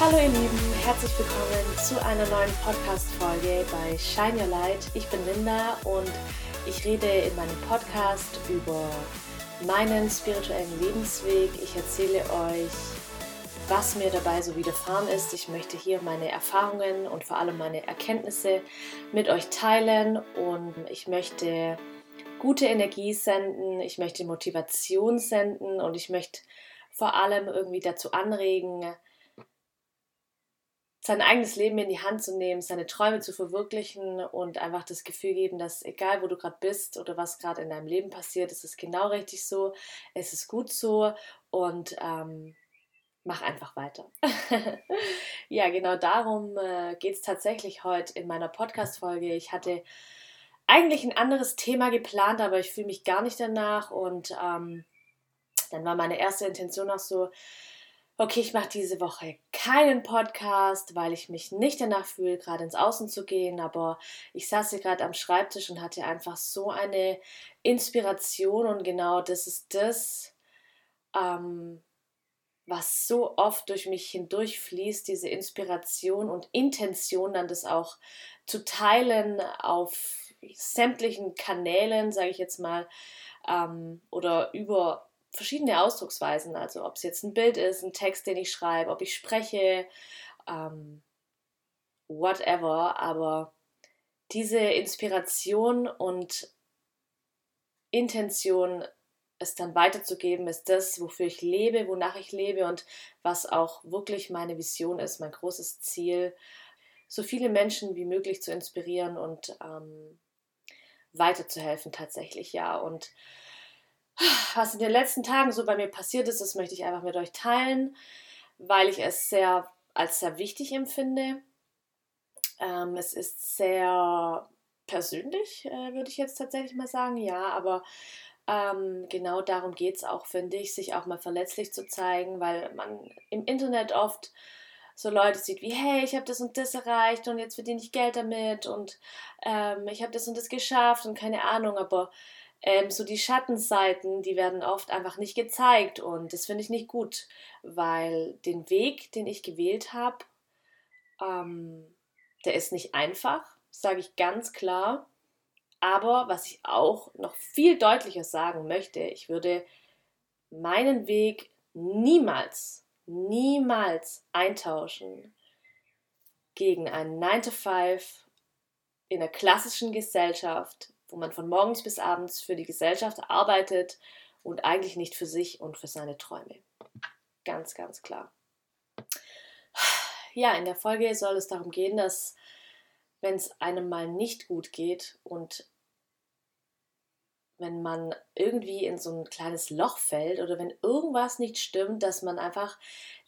Hallo ihr Lieben, herzlich willkommen zu einer neuen Podcast-Folge bei Shine Your Light. Ich bin Linda und ich rede in meinem Podcast über meinen spirituellen Lebensweg. Ich erzähle euch, was mir dabei so widerfahren ist. Ich möchte hier meine Erfahrungen und vor allem meine Erkenntnisse mit euch teilen und ich möchte gute Energie senden, ich möchte Motivation senden und ich möchte vor allem irgendwie dazu anregen, sein eigenes Leben in die Hand zu nehmen, seine Träume zu verwirklichen und einfach das Gefühl geben, dass egal wo du gerade bist oder was gerade in deinem Leben passiert, es ist genau richtig so, es ist gut so und ähm, mach einfach weiter. ja, genau darum äh, geht es tatsächlich heute in meiner Podcast-Folge. Ich hatte eigentlich ein anderes Thema geplant, aber ich fühle mich gar nicht danach und ähm, dann war meine erste Intention auch so, okay, ich mache diese Woche keinen Podcast, weil ich mich nicht danach fühle, gerade ins Außen zu gehen. Aber ich saß hier gerade am Schreibtisch und hatte einfach so eine Inspiration und genau das ist das, ähm, was so oft durch mich hindurchfließt, diese Inspiration und Intention, dann das auch zu teilen auf sämtlichen Kanälen, sage ich jetzt mal, ähm, oder über verschiedene Ausdrucksweisen. Also ob es jetzt ein Bild ist, ein Text, den ich schreibe, ob ich spreche, ähm, whatever. Aber diese Inspiration und Intention, es dann weiterzugeben, ist das, wofür ich lebe, wonach ich lebe und was auch wirklich meine Vision ist, mein großes Ziel, so viele Menschen wie möglich zu inspirieren und ähm, weiterzuhelfen tatsächlich, ja. Und was in den letzten Tagen so bei mir passiert ist, das möchte ich einfach mit euch teilen, weil ich es sehr als sehr wichtig empfinde. Ähm, es ist sehr persönlich, äh, würde ich jetzt tatsächlich mal sagen, ja, aber ähm, genau darum geht es auch, finde ich, sich auch mal verletzlich zu zeigen, weil man im Internet oft so Leute sieht wie, hey, ich habe das und das erreicht und jetzt verdiene ich Geld damit und ähm, ich habe das und das geschafft und keine Ahnung, aber ähm, so die Schattenseiten, die werden oft einfach nicht gezeigt und das finde ich nicht gut, weil den Weg, den ich gewählt habe, ähm, der ist nicht einfach, sage ich ganz klar. Aber was ich auch noch viel deutlicher sagen möchte, ich würde meinen Weg niemals, niemals eintauschen gegen einen 9 to 5 in der klassischen Gesellschaft, wo man von morgens bis abends für die Gesellschaft arbeitet und eigentlich nicht für sich und für seine Träume. Ganz, ganz klar. Ja, in der Folge soll es darum gehen, dass wenn es einem mal nicht gut geht und wenn man irgendwie in so ein kleines Loch fällt oder wenn irgendwas nicht stimmt, dass man einfach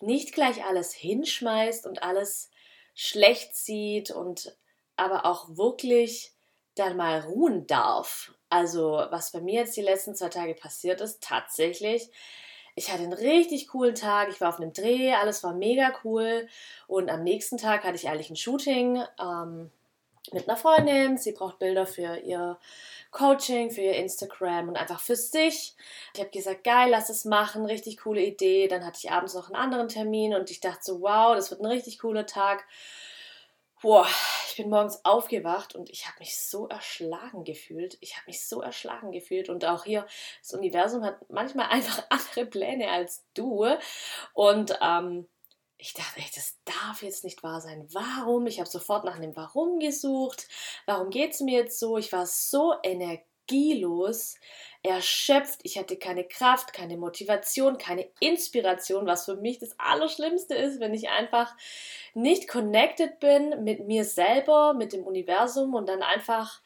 nicht gleich alles hinschmeißt und alles schlecht sieht und aber auch wirklich dann mal ruhen darf. Also, was bei mir jetzt die letzten zwei Tage passiert ist, tatsächlich, ich hatte einen richtig coolen Tag. Ich war auf einem Dreh, alles war mega cool. Und am nächsten Tag hatte ich eigentlich ein Shooting ähm, mit einer Freundin. Sie braucht Bilder für ihr Coaching, für ihr Instagram und einfach für sich. Ich habe gesagt, geil, lass es machen, richtig coole Idee. Dann hatte ich abends noch einen anderen Termin und ich dachte so, wow, das wird ein richtig cooler Tag. Boah, ich bin morgens aufgewacht und ich habe mich so erschlagen gefühlt. Ich habe mich so erschlagen gefühlt und auch hier, das Universum hat manchmal einfach andere Pläne als du. Und ähm, ich dachte, ey, das darf jetzt nicht wahr sein. Warum? Ich habe sofort nach einem Warum gesucht. Warum geht es mir jetzt so? Ich war so energielos erschöpft, ich hatte keine Kraft, keine Motivation, keine Inspiration, was für mich das Allerschlimmste ist, wenn ich einfach nicht connected bin mit mir selber, mit dem Universum und dann einfach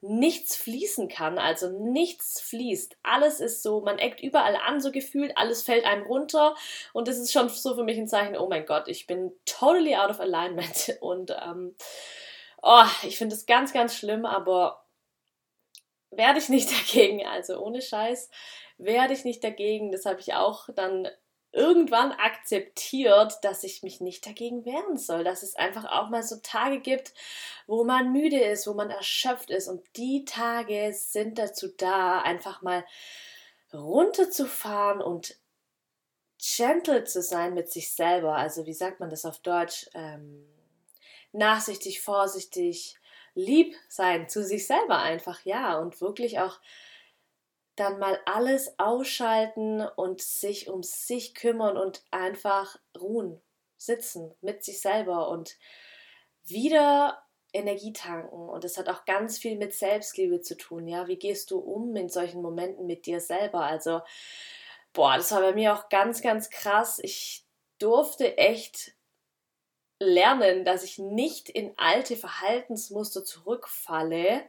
nichts fließen kann, also nichts fließt. Alles ist so, man eckt überall an, so gefühlt, alles fällt einem runter. Und das ist schon so für mich ein Zeichen, oh mein Gott, ich bin totally out of alignment. Und ähm, oh, ich finde es ganz, ganz schlimm, aber werde ich nicht dagegen. Also ohne Scheiß werde ich nicht dagegen. Das habe ich auch dann irgendwann akzeptiert, dass ich mich nicht dagegen wehren soll, dass es einfach auch mal so Tage gibt, wo man müde ist, wo man erschöpft ist und die Tage sind dazu da, einfach mal runterzufahren und gentle zu sein mit sich selber. Also wie sagt man das auf Deutsch? Ähm, nachsichtig, vorsichtig, lieb sein zu sich selber einfach, ja. Und wirklich auch dann mal alles ausschalten und sich um sich kümmern und einfach ruhen, sitzen mit sich selber und wieder Energie tanken. Und das hat auch ganz viel mit Selbstliebe zu tun. Ja, wie gehst du um in solchen Momenten mit dir selber? Also, boah, das war bei mir auch ganz, ganz krass. Ich durfte echt lernen, dass ich nicht in alte Verhaltensmuster zurückfalle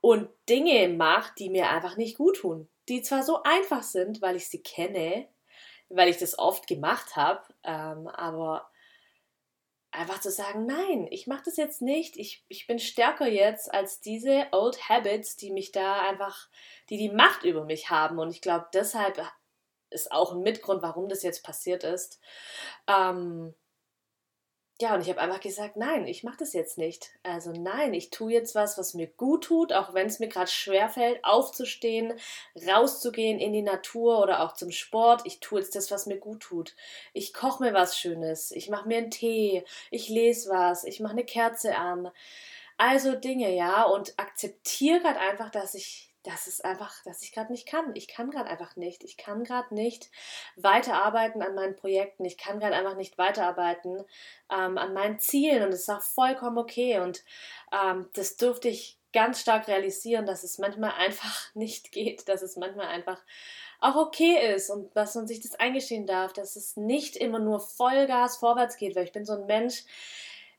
und Dinge mache, die mir einfach nicht gut tun. Die zwar so einfach sind, weil ich sie kenne, weil ich das oft gemacht habe, ähm, aber einfach zu sagen, nein, ich mache das jetzt nicht, ich, ich bin stärker jetzt als diese Old Habits, die mich da einfach, die die Macht über mich haben. Und ich glaube, deshalb ist auch ein Mitgrund, warum das jetzt passiert ist. Ähm, ja, und ich habe einfach gesagt, nein, ich mache das jetzt nicht. Also nein, ich tue jetzt was, was mir gut tut, auch wenn es mir gerade schwerfällt, aufzustehen, rauszugehen in die Natur oder auch zum Sport. Ich tue jetzt das, was mir gut tut. Ich koche mir was Schönes, ich mache mir einen Tee, ich lese was, ich mache eine Kerze an. Also Dinge, ja, und akzeptiere gerade einfach, dass ich das ist einfach, dass ich gerade nicht kann. Ich kann gerade einfach nicht. Ich kann gerade nicht weiterarbeiten an meinen Projekten. Ich kann gerade einfach nicht weiterarbeiten ähm, an meinen Zielen. Und das ist auch vollkommen okay. Und ähm, das durfte ich ganz stark realisieren, dass es manchmal einfach nicht geht, dass es manchmal einfach auch okay ist und dass man sich das eingestehen darf, dass es nicht immer nur Vollgas vorwärts geht, weil ich bin so ein Mensch,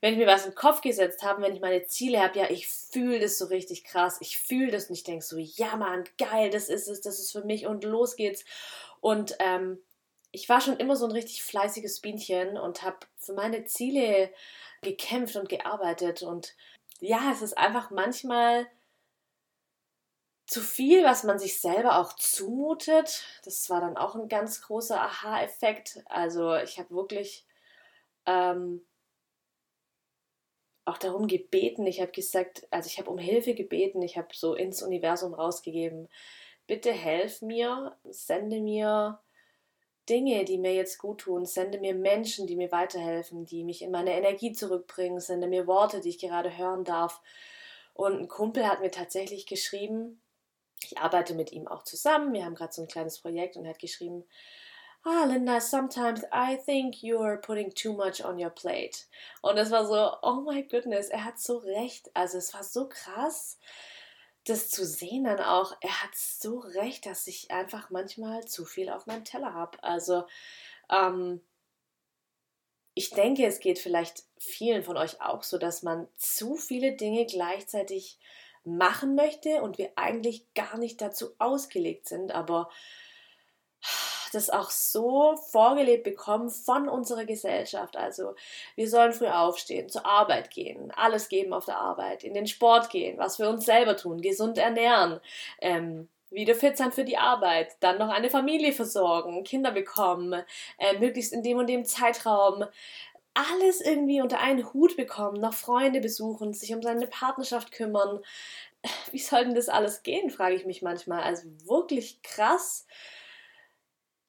wenn ich mir was im Kopf gesetzt habe, wenn ich meine Ziele habe, ja, ich fühle das so richtig krass. Ich fühle das und ich denke so, ja, Mann, geil, das ist es, das ist für mich und los geht's. Und ähm, ich war schon immer so ein richtig fleißiges Bienchen und habe für meine Ziele gekämpft und gearbeitet. Und ja, es ist einfach manchmal zu viel, was man sich selber auch zumutet. Das war dann auch ein ganz großer Aha-Effekt. Also ich habe wirklich ähm, auch darum gebeten. Ich habe gesagt, also ich habe um Hilfe gebeten, ich habe so ins Universum rausgegeben, bitte helf mir, sende mir Dinge, die mir jetzt gut tun, sende mir Menschen, die mir weiterhelfen, die mich in meine Energie zurückbringen, sende mir Worte, die ich gerade hören darf. Und ein Kumpel hat mir tatsächlich geschrieben, ich arbeite mit ihm auch zusammen, wir haben gerade so ein kleines Projekt und er hat geschrieben, ah, Linda, sometimes I think you're putting too much on your plate. Und es war so, oh my goodness, er hat so recht. Also es war so krass, das zu sehen dann auch. Er hat so recht, dass ich einfach manchmal zu viel auf meinem Teller habe. Also, ähm, ich denke, es geht vielleicht vielen von euch auch so, dass man zu viele Dinge gleichzeitig machen möchte und wir eigentlich gar nicht dazu ausgelegt sind, aber das auch so vorgelebt bekommen von unserer Gesellschaft. Also wir sollen früh aufstehen, zur Arbeit gehen, alles geben auf der Arbeit, in den Sport gehen, was wir uns selber tun, gesund ernähren. Ähm, wieder fit sein für die Arbeit, dann noch eine Familie versorgen, Kinder bekommen, äh, möglichst in dem und dem Zeitraum alles irgendwie unter einen Hut bekommen, noch Freunde besuchen, sich um seine Partnerschaft kümmern. Wie soll denn das alles gehen, frage ich mich manchmal. Also wirklich krass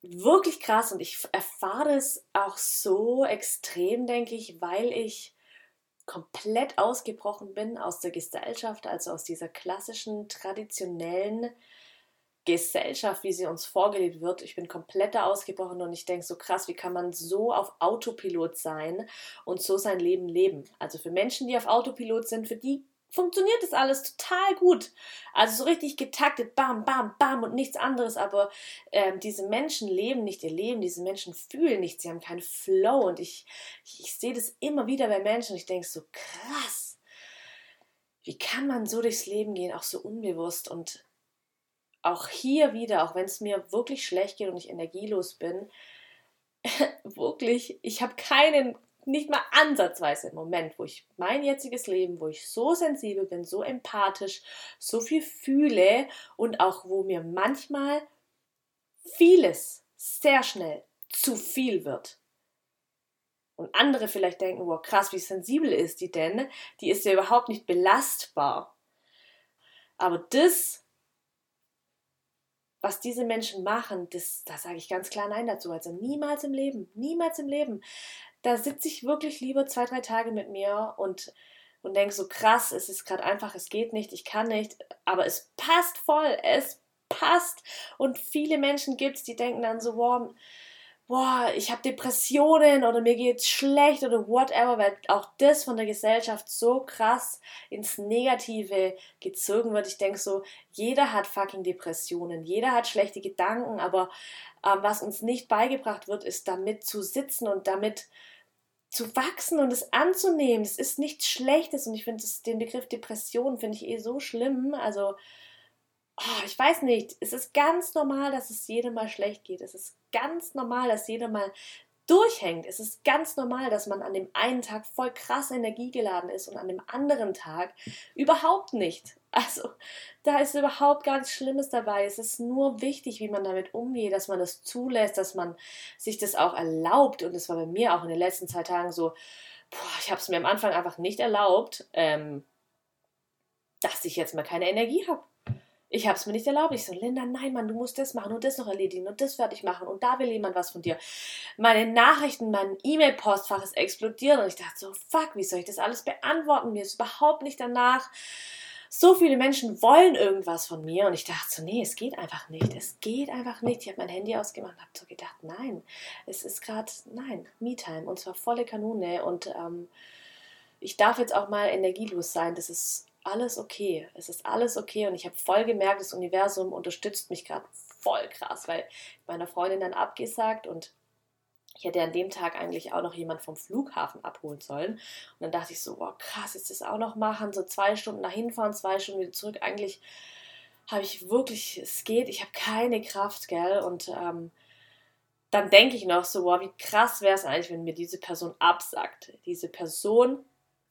wirklich krass und ich erfahre es auch so extrem, denke ich, weil ich komplett ausgebrochen bin aus der Gesellschaft, also aus dieser klassischen, traditionellen Gesellschaft, wie sie uns vorgelebt wird. Ich bin komplett da ausgebrochen und ich denke so krass, wie kann man so auf Autopilot sein und so sein Leben leben? Also für Menschen, die auf Autopilot sind, für die funktioniert das alles total gut. Also so richtig getaktet, bam, bam, bam und nichts anderes. Aber ähm, diese Menschen leben nicht ihr Leben, diese Menschen fühlen nichts, sie haben keinen Flow. Und ich, ich, ich sehe das immer wieder bei Menschen ich denke so, krass, wie kann man so durchs Leben gehen, auch so unbewusst und auch hier wieder, auch wenn es mir wirklich schlecht geht und ich energielos bin, wirklich, ich habe keinen nicht mal ansatzweise im Moment, wo ich mein jetziges Leben, wo ich so sensibel bin, so empathisch, so viel fühle und auch wo mir manchmal vieles sehr schnell zu viel wird. Und andere vielleicht denken, wow, krass, wie sensibel ist die denn? Die ist ja überhaupt nicht belastbar. Aber das was diese Menschen machen, das, da sage ich ganz klar Nein dazu. Also niemals im Leben, niemals im Leben. Da sitze ich wirklich lieber zwei, drei Tage mit mir und, und denke so krass, es ist gerade einfach, es geht nicht, ich kann nicht, aber es passt voll, es passt. Und viele Menschen gibt es, die denken dann so, wow, boah, ich habe Depressionen oder mir geht's schlecht oder whatever, weil auch das von der Gesellschaft so krass ins Negative gezogen wird. Ich denke so, jeder hat fucking Depressionen, jeder hat schlechte Gedanken, aber ähm, was uns nicht beigebracht wird, ist damit zu sitzen und damit zu wachsen und es anzunehmen. Es ist nichts Schlechtes und ich finde den Begriff Depression finde ich eh so schlimm. Also oh, ich weiß nicht, es ist ganz normal, dass es jedem mal schlecht geht. Es ist ganz normal, dass jeder mal durchhängt. Es ist ganz normal, dass man an dem einen Tag voll krass energiegeladen ist und an dem anderen Tag überhaupt nicht. Also, da ist überhaupt gar nichts Schlimmes dabei. Es ist nur wichtig, wie man damit umgeht, dass man das zulässt, dass man sich das auch erlaubt. Und das war bei mir auch in den letzten zwei Tagen so, boah, ich habe es mir am Anfang einfach nicht erlaubt, ähm, dass ich jetzt mal keine Energie habe. Ich habe es mir nicht erlaubt. Ich so, Linda, nein, Mann, du musst das machen und das noch erledigen und das fertig machen und da will jemand was von dir. Meine Nachrichten, mein E-Mail-Postfach ist explodiert und ich dachte so, fuck, wie soll ich das alles beantworten? Mir ist überhaupt nicht danach. So viele Menschen wollen irgendwas von mir und ich dachte so, nee, es geht einfach nicht. Es geht einfach nicht. Ich habe mein Handy ausgemacht und habe so gedacht, nein, es ist gerade, nein, Me-Time und zwar volle Kanone und ähm, ich darf jetzt auch mal energielos sein. Das ist alles okay. Es ist alles okay und ich habe voll gemerkt, das Universum unterstützt mich gerade voll krass, weil meiner Freundin dann abgesagt und ich hätte an dem Tag eigentlich auch noch jemand vom Flughafen abholen sollen. Und dann dachte ich so, boah, krass, jetzt das auch noch machen, so zwei Stunden dahin fahren, zwei Stunden wieder zurück. Eigentlich habe ich wirklich, es geht, ich habe keine Kraft, gell? Und ähm, dann denke ich noch so, boah, wie krass wäre es eigentlich, wenn mir diese Person absagt. Diese Person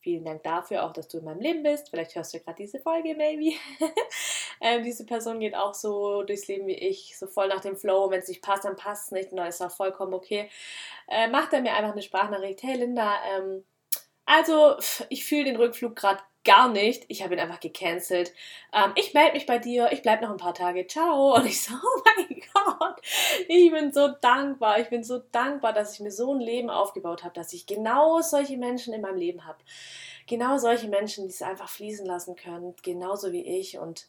Vielen Dank dafür, auch dass du in meinem Leben bist. Vielleicht hörst du gerade diese Folge, maybe. ähm, diese Person geht auch so durchs Leben wie ich, so voll nach dem Flow. Wenn es nicht passt, dann passt es nicht und dann ist auch vollkommen okay. Äh, macht er mir einfach eine Sprachnachricht. Hey Linda, ähm, also ich fühle den Rückflug gerade gar nicht. Ich habe ihn einfach gecancelt. Ähm, ich melde mich bei dir, ich bleibe noch ein paar Tage. Ciao. Und ich so, oh mein Gott, ich bin so dankbar. Ich bin so dankbar, dass ich mir so ein Leben aufgebaut habe, dass ich genau solche Menschen in meinem Leben habe. Genau solche Menschen, die es einfach fließen lassen können, genauso wie ich. Und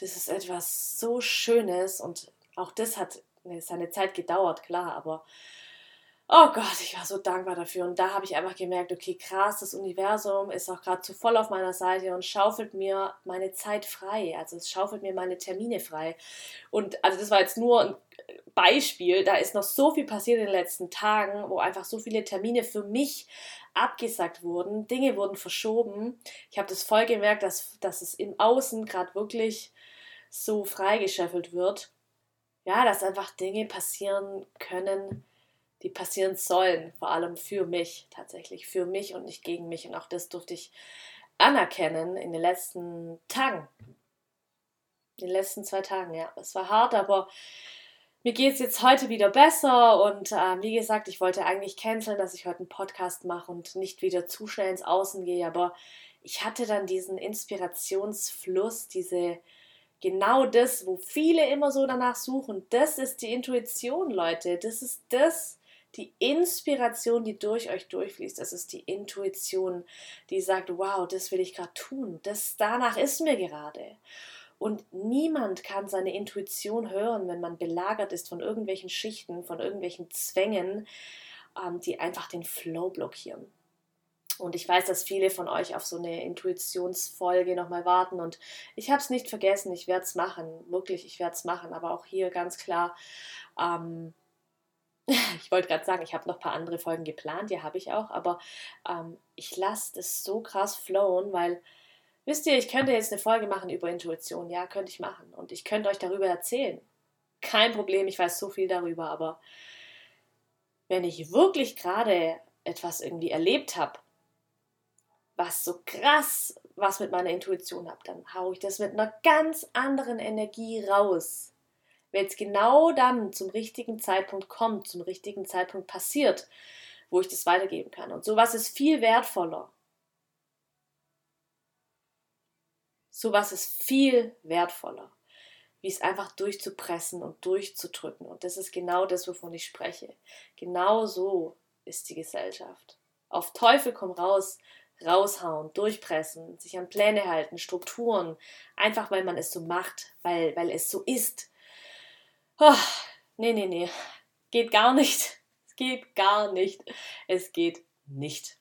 das ist etwas so Schönes. Und auch das hat seine Zeit gedauert, klar, aber Oh Gott, ich war so dankbar dafür. Und da habe ich einfach gemerkt, okay, krass, das Universum ist auch gerade zu voll auf meiner Seite und schaufelt mir meine Zeit frei. Also es schaufelt mir meine Termine frei. Und also das war jetzt nur ein Beispiel. Da ist noch so viel passiert in den letzten Tagen, wo einfach so viele Termine für mich abgesagt wurden. Dinge wurden verschoben. Ich habe das voll gemerkt, dass, dass es im Außen gerade wirklich so freigeschäffelt wird. Ja, dass einfach Dinge passieren können, die passieren sollen, vor allem für mich tatsächlich, für mich und nicht gegen mich. Und auch das durfte ich anerkennen in den letzten Tagen. In den letzten zwei Tagen, ja. Es war hart, aber mir geht es jetzt heute wieder besser und äh, wie gesagt, ich wollte eigentlich canceln, dass ich heute einen Podcast mache und nicht wieder zu schnell ins Außen gehe, aber ich hatte dann diesen Inspirationsfluss, diese genau das, wo viele immer so danach suchen. Das ist die Intuition, Leute. Das ist das, die Inspiration, die durch euch durchfließt, das ist die Intuition, die sagt, wow, das will ich gerade tun, das danach ist mir gerade. Und niemand kann seine Intuition hören, wenn man belagert ist von irgendwelchen Schichten, von irgendwelchen Zwängen, ähm, die einfach den Flow blockieren. Und ich weiß, dass viele von euch auf so eine Intuitionsfolge nochmal warten. Und ich habe es nicht vergessen, ich werde es machen. Wirklich, ich werde es machen. Aber auch hier ganz klar, ähm, ich wollte gerade sagen, ich habe noch ein paar andere Folgen geplant, ja, habe ich auch, aber ähm, ich lasse das so krass flowen, weil, wisst ihr, ich könnte jetzt eine Folge machen über Intuition, ja, könnte ich machen und ich könnte euch darüber erzählen. Kein Problem, ich weiß so viel darüber, aber wenn ich wirklich gerade etwas irgendwie erlebt habe, was so krass was mit meiner Intuition hat, dann haue ich das mit einer ganz anderen Energie raus wenn es genau dann zum richtigen Zeitpunkt kommt, zum richtigen Zeitpunkt passiert, wo ich das weitergeben kann. Und sowas ist viel wertvoller. Sowas ist viel wertvoller. wie es einfach durchzupressen und durchzudrücken. Und das ist genau das, wovon ich spreche. Genau so ist die Gesellschaft. Auf Teufel komm raus, raushauen, durchpressen, sich an Pläne halten, Strukturen, einfach weil man es so macht, weil, weil es so ist. Oh, nee, nee, nee, geht gar nicht. Es geht gar nicht. Es geht nicht.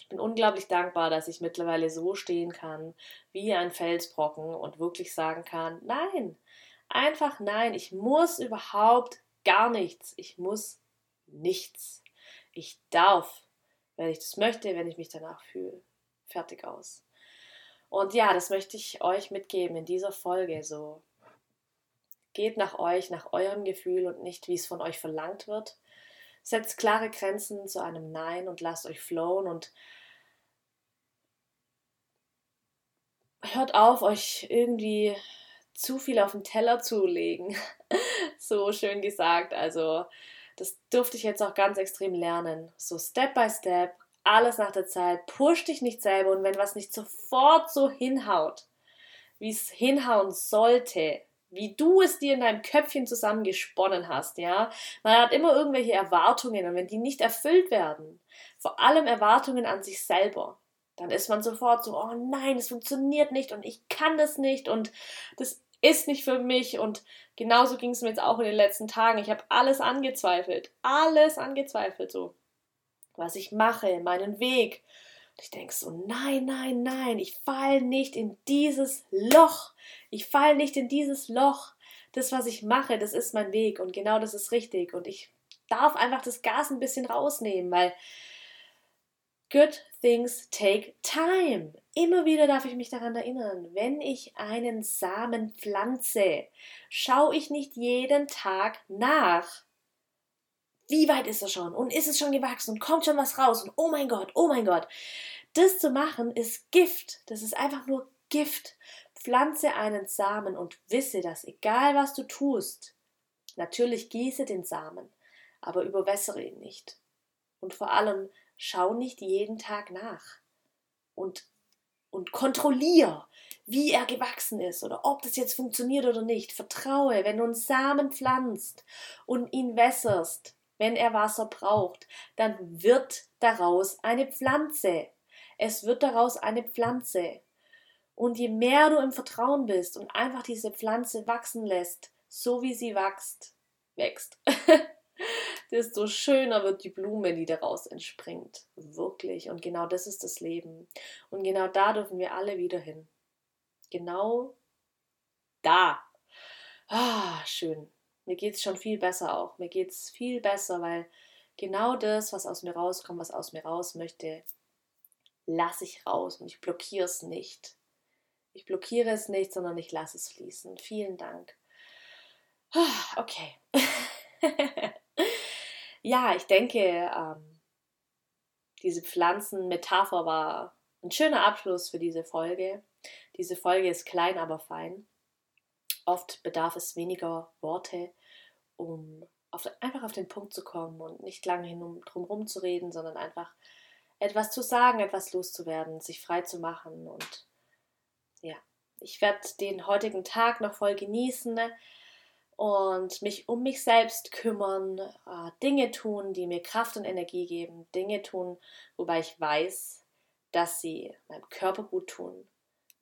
Ich bin unglaublich dankbar, dass ich mittlerweile so stehen kann, wie ein Felsbrocken und wirklich sagen kann, nein, einfach nein, ich muss überhaupt gar nichts. Ich muss nichts. Ich darf, wenn ich das möchte, wenn ich mich danach fühle. Fertig aus. Und ja, das möchte ich euch mitgeben in dieser Folge so. Geht nach euch, nach eurem Gefühl und nicht, wie es von euch verlangt wird. Setzt klare Grenzen zu einem Nein und lasst euch flowen und hört auf, euch irgendwie zu viel auf den Teller zu legen. so schön gesagt. Also, das durfte ich jetzt auch ganz extrem lernen. So Step by Step, alles nach der Zeit. Push dich nicht selber und wenn was nicht sofort so hinhaut, wie es hinhauen sollte, wie du es dir in deinem Köpfchen zusammengesponnen hast, ja. Man hat immer irgendwelche Erwartungen und wenn die nicht erfüllt werden, vor allem Erwartungen an sich selber, dann ist man sofort so, oh nein, es funktioniert nicht und ich kann das nicht und das ist nicht für mich und genauso ging es mir jetzt auch in den letzten Tagen. Ich habe alles angezweifelt, alles angezweifelt so, was ich mache, meinen Weg. Und ich denke so, nein, nein, nein, ich fall nicht in dieses Loch. Ich fall nicht in dieses Loch. Das, was ich mache, das ist mein Weg und genau das ist richtig. Und ich darf einfach das Gas ein bisschen rausnehmen, weil good things take time. Immer wieder darf ich mich daran erinnern, wenn ich einen Samen pflanze, schaue ich nicht jeden Tag nach. Wie weit ist er schon? Und ist es schon gewachsen? Und kommt schon was raus? Und oh mein Gott, oh mein Gott. Das zu machen ist Gift. Das ist einfach nur Gift. Pflanze einen Samen und wisse, dass egal was du tust, natürlich gieße den Samen, aber überwässere ihn nicht. Und vor allem schau nicht jeden Tag nach und, und kontrollier, wie er gewachsen ist oder ob das jetzt funktioniert oder nicht. Vertraue, wenn du einen Samen pflanzt und ihn wässerst, wenn er Wasser braucht, dann wird daraus eine Pflanze. Es wird daraus eine Pflanze. Und je mehr du im Vertrauen bist und einfach diese Pflanze wachsen lässt, so wie sie wächst, wächst, desto schöner wird die Blume, die daraus entspringt. Wirklich. Und genau das ist das Leben. Und genau da dürfen wir alle wieder hin. Genau da. Ah, schön. Mir geht es schon viel besser auch. Mir geht es viel besser, weil genau das, was aus mir rauskommt, was aus mir raus möchte, lasse ich raus und ich blockiere es nicht. Ich blockiere es nicht, sondern ich lasse es fließen. Vielen Dank. Ah, okay. ja, ich denke, ähm, diese Pflanzenmetapher war ein schöner Abschluss für diese Folge. Diese Folge ist klein, aber fein. Oft bedarf es weniger Worte, um auf, einfach auf den Punkt zu kommen und nicht lange hin um, drum herum zu reden, sondern einfach etwas zu sagen, etwas loszuwerden, sich frei zu machen. Und ja, ich werde den heutigen Tag noch voll genießen und mich um mich selbst kümmern, äh, Dinge tun, die mir Kraft und Energie geben, Dinge tun, wobei ich weiß, dass sie meinem Körper gut tun,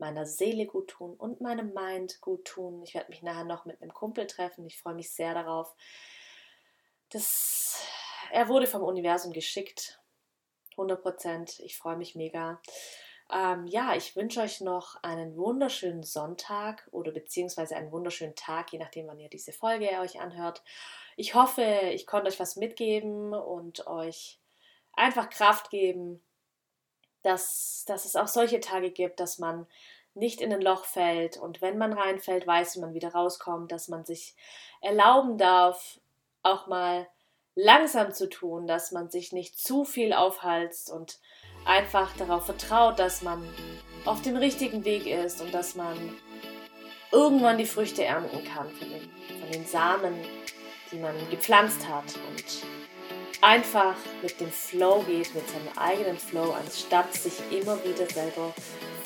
meiner Seele gut tun und meinem Mind gut tun. Ich werde mich nachher noch mit einem Kumpel treffen. Ich freue mich sehr darauf. Das, er wurde vom Universum geschickt. 100 Prozent. Ich freue mich mega. Ähm, ja, ich wünsche euch noch einen wunderschönen Sonntag oder beziehungsweise einen wunderschönen Tag, je nachdem, wann ihr diese Folge euch anhört. Ich hoffe, ich konnte euch was mitgeben und euch einfach Kraft geben, dass, dass es auch solche Tage gibt, dass man nicht in ein Loch fällt. Und wenn man reinfällt, weiß, wie man wieder rauskommt, dass man sich erlauben darf, auch mal langsam zu tun, dass man sich nicht zu viel aufhalst und einfach darauf vertraut, dass man auf dem richtigen Weg ist und dass man irgendwann die Früchte ernten kann von den, von den Samen, die man gepflanzt hat. Und einfach mit dem Flow geht, mit seinem eigenen Flow, anstatt sich immer wieder selber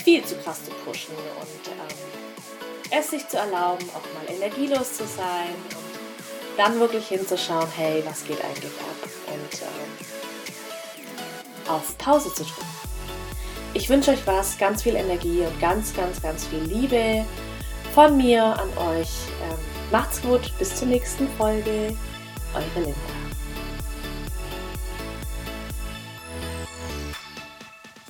viel zu krass zu pushen und ähm, es sich zu erlauben, auch mal energielos zu sein und dann wirklich hinzuschauen, hey, was geht eigentlich ab und ähm, auf Pause zu drücken. Ich wünsche euch was, ganz viel Energie und ganz, ganz, ganz viel Liebe von mir an euch. Ähm, macht's gut, bis zur nächsten Folge. Eure Linda.